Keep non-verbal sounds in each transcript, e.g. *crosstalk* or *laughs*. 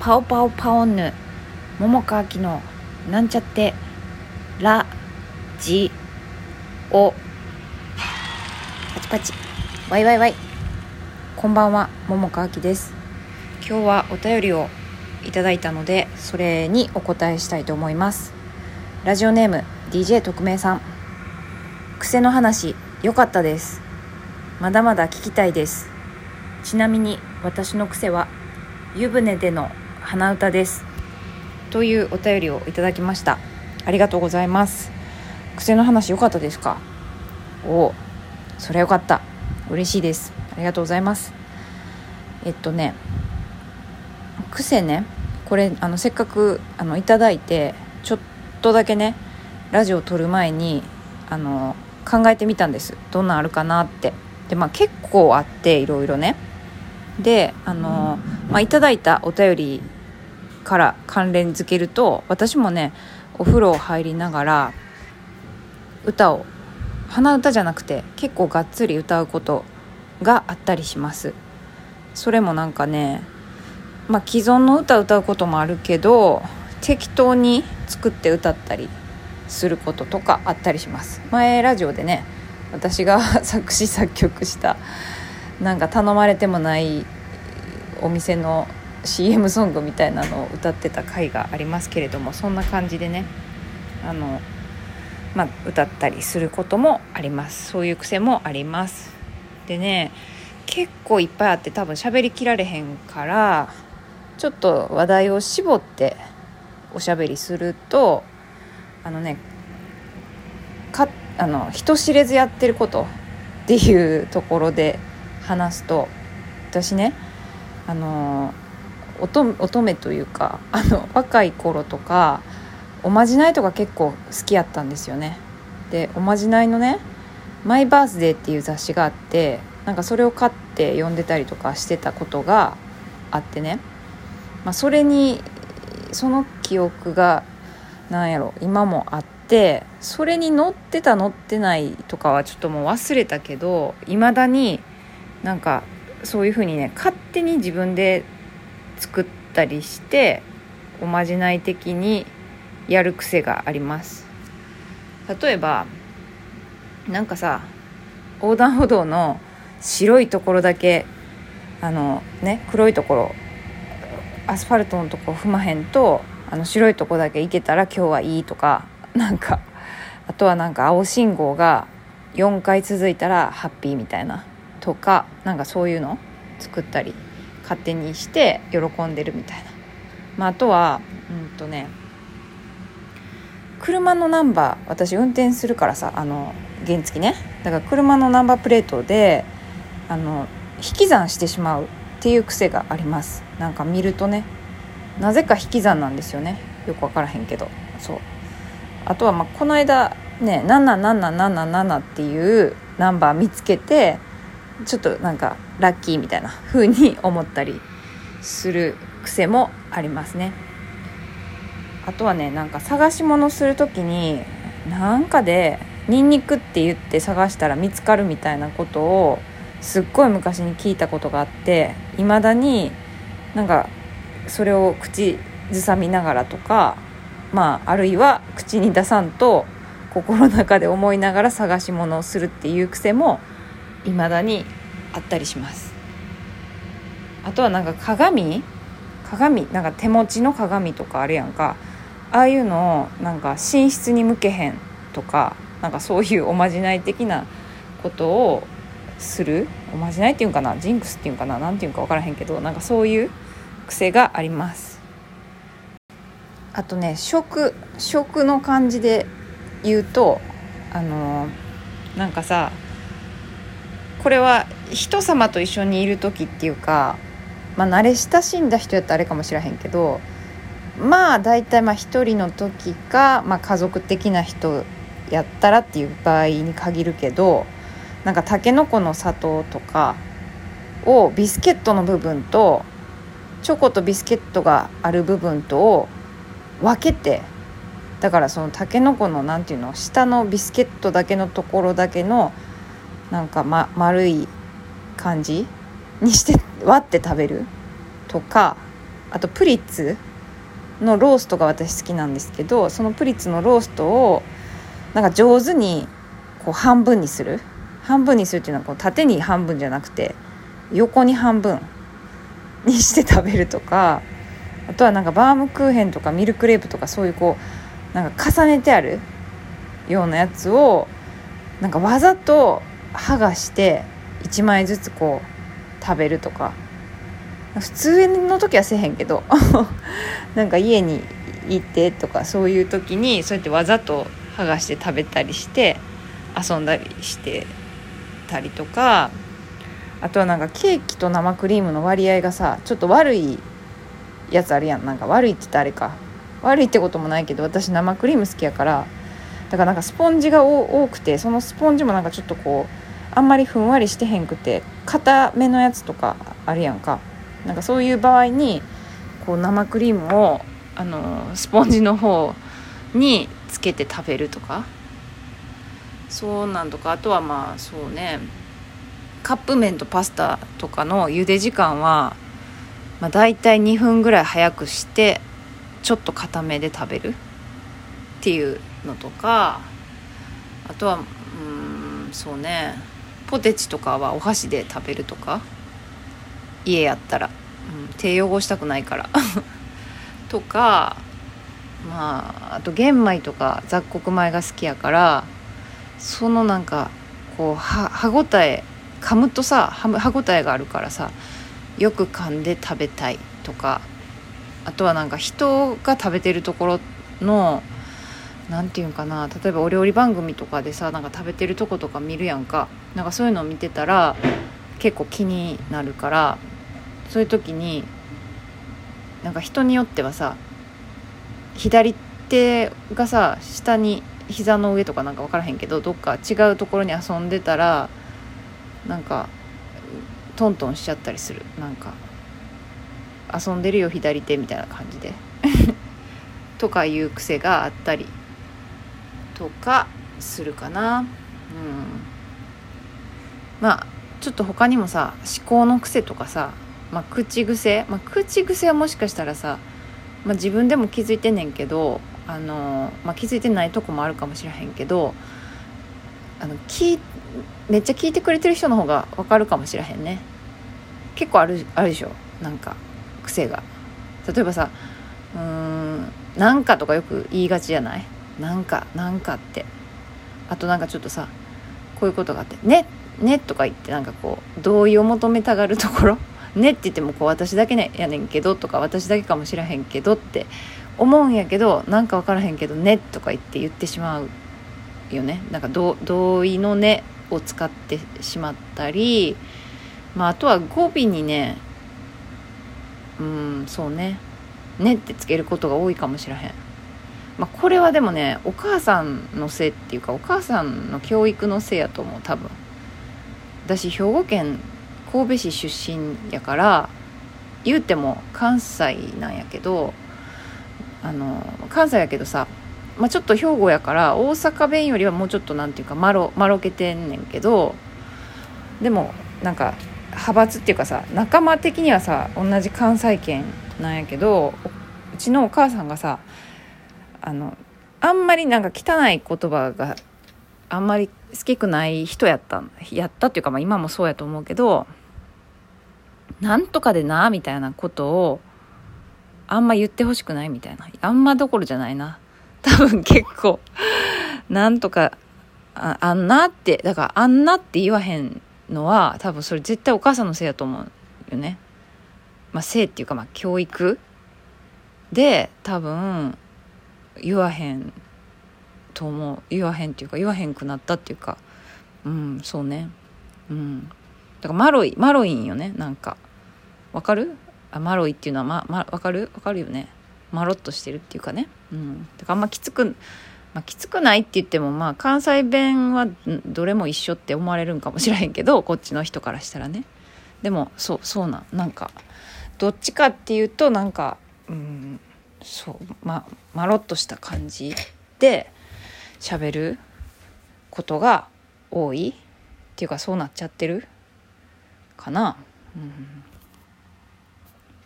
パオパオパオンヌ桃川きのなんちゃってラジオ。パチパチ。ワイワイワイ。こんばんは桃川きです。今日はお便りをいただいたのでそれにお答えしたいと思います。ラジオネーム DJ 特命さん。癖の話良かったです。まだまだ聞きたいです。ちなみに私の癖は湯船での鼻歌です。というお便りをいただきました。ありがとうございます。癖の話良かったですか？おそれは良かった。嬉しいです。ありがとうございます。えっとね癖ね。これあのせっかくあのいただいてちょっとだけねラジオを撮る前にあの考えてみたんです。どんなんあるかなって。でまあ結構あっていろいろね。であの、まあ、いただいたお便りから関連づけると私もねお風呂入りながら歌を鼻歌じゃなくて結構がっつり歌うことがあったりします。それもなんかねまあ既存の歌歌うこともあるけど適当に作って歌ったりすることとかあったりします。前ラジオでね私が *laughs* 作詞作曲したなんか頼まれてもないお店の CM ソングみたいなのを歌ってた回がありますけれどもそんな感じでねあの、まあ、歌ったりすることもあります。そういう癖もあります。でね結構いっぱいあって多分喋りきられへんからちょっと話題を絞っておしゃべりするとあのねかあの人知れずやってることっていうところで話すと私ねあの乙女というかあの若い頃とかおまじないとか結構好きやったんですよね。でおまじないのね「マイバースデー」っていう雑誌があってなんかそれを買って読んでたりとかしてたことがあってね、まあ、それにその記憶がなんやろ今もあってそれに乗ってた乗ってないとかはちょっともう忘れたけどいまだになんかそういうふうにね勝手に自分で作ったりしておまじない的にやる癖があります。例えばなんかさ横断歩道の白いところだけあのね黒いところアスファルトのとこ踏まへんとあの白いとこだけ行けたら今日はいいとかなんかあとはなんか青信号が4回続いたらハッピーみたいなとかなんかそういうの作ったり勝手にして喜んでるみたいな、まあ、あとはうんとね車のナンバー私運転するからさあの原付ね。だから車のナンバープレートであの引き算してしまうっていう癖があります。なんか見るとねなぜか引き算なんですよね。よく分からへんけど。そう。あとはまあこの間ね7777っていうナンバー見つけてちょっとなんかラッキーみたいな風に思ったりする癖もありますね。あとはねなんか探し物する時になんかでニンニクって言って探したら見つかるみたいなことをすっごい昔に聞いたことがあっていまだになんかそれを口ずさみながらとかまああるいは口に出さんと心の中で思いながら探し物をするっていう癖もいまだにあったりします。あとはなんか鏡？鏡？なんか手持ちの鏡とかあるやんか。ああいうのをなんか寝室に向けへんとかなんかそういうおまじない的なことをする？おまじないっていうんかな？ジンクスっていうんかな？何ていうんか分からへんけどなんかそういう癖があります。あとね食食の感じで言うとあのなんかさこれは人様と一緒にいる時っていうか、まあ、慣れ親しんだ人やったらあれかもしれへんけどまあ大体まあ一人の時か、まあ、家族的な人やったらっていう場合に限るけどなんかたけのこの砂糖とかをビスケットの部分とチョコとビスケットがある部分とを分けてだからそのたけのこの何ていうの下のビスケットだけのところだけのなんか、ま、丸い感じにして割って食べるとかあとプリッツのローストが私好きなんですけどそのプリッツのローストをなんか上手にこう半分にする。半分にするっていうのはこう縦に半分じゃなくて横に半分にして食べるとかあとはなんかバームクーヘンとかミルクレープとかそういうこうなんか重ねてあるようなやつをなんかわざと剥がして1枚ずつこう食べるとか。普通の時はせへんけど *laughs* なんか家に行ってとかそういう時にそうやってわざと剥がして食べたりして遊んだりしてたりとか。あとはなんかケーキと生クリームの割合がさちょっと悪いやつあるやん。なんか悪いって言ったらあれか。悪いってこともないけど私生クリーム好きやからだからなんかスポンジが多くてそのスポンジもなんかちょっとこうあんまりふんわりしてへんくて硬めのやつとかあるやんか。なんかそういう場合にこう生クリームをあのスポンジの方につけて食べるとか。そうなんとか。あとはまあそうね。カップ麺とパスタとかの茹で時間は、まあ、大体2分ぐらい早くしてちょっと固めで食べる。っていうのとかあとはうんそうね。ポテチとかはお箸で食べるとか家やったら、うん、手汚したくないから。*laughs* とかまああと玄米とか雑穀米が好きやからそのなんかこう歯ごたえ噛むとさ歯ごたえがあるからさよく噛んで食べたいとかあとはなんか人が食べてるところの何て言うんかな例えばお料理番組とかでさなんか食べてるとことか見るやんか。なんかそういうのを見てたら結構気になるからそういう時になんか人によってはさ左手がさ下に膝の上とかなんか分からへんけどどっか違うところに遊んでたらなんかトントンしちゃったりする。なんか遊んでるよ左手みたいな感じで。*laughs* とかいう癖があったり。とかするかな。うん。まあちょっと他にもさ思考の癖とかさ、まあ、口癖、まあ、口癖はもしかしたらさ、まあ、自分でも気づいてんねんけどあの、まあ、気づいてないとこもあるかもしれへんけどあの聞めっちゃ聞いてくれてる人の方が分かるかもしれへんね。結構あるあるでしょ？なんか癖が。例えばさうーん「なんか」とかよく言いがちじゃない？なんかなんかって。あとなんかちょっとさこういうことがあって「ねね」とか言ってなんかこう同意を求めたがるところ「ね」って言ってもこう私だけねやねんけどとか私だけかもしらへんけどって思うんやけどなんか分からへんけど「ね」とか言って言ってしまうよね。なんか同意の「ね」を使ってしまったり、まあ、あとは語尾にねうんそうね「ね」ってつけることが多いかもしれへん。まあ、これはでもねお母さんのせいっていうかお母さんの教育のせいやと思う多分。私兵庫県神戸市出身やから言うても関西なんやけどあの関西やけどさまあ、ちょっと兵庫やから大阪弁よりはもうちょっとなんていうかまろまろけてんねんけどでもなんか派閥っていうかさ仲間的にはさ同じ関西圏なんやけどうちのお母さんがさあのあんまりなんか汚い言葉があんまり好きくない人やったやったっていうか、まあ、今もそうやと思うけどなんとかでなみたいなことをあんま言ってほしくないみたいなあんまどころじゃないな *laughs* 多分結構、なんとか、ああんなって、だからあんなって言わへんのは、多分それ絶対お母さんのせいやと思うよね。まあ、せいっていうか、まあ、教育で、多分、言わへんと思う。言わへんっていうか、言わへんくなったっていうか、うん、そうね。うん。だからマロイ、マロインよね、なんか。わかる？あ、マロイっていうのは、ま、ま、わかる？わかるよね。まろっとしてるっていうかね。うん。だからあんまきつく、まあ、きつくないって言っても、まあ、関西弁はどれも一緒って思われるんかもしれへんけど、こっちの人からしたらね。でも、そう、そうなん、なんか、どっちかっていうと、なんか、うん、そう、ま、まろっとした感じで喋ることが多いっていうか、そうなっちゃってるかな。うん、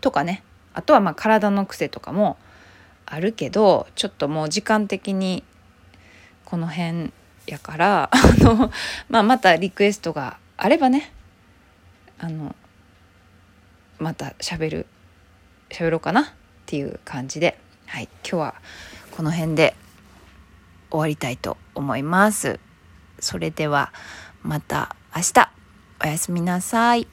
とかね。あとはまあ体の癖とかもあるけどちょっともう時間的にこの辺やからあの、まあ、またリクエストがあればねあのまた喋る喋ろうかなっていう感じで、はい、今日はこの辺で終わりたいと思います。それではまた明日おやすみなさい。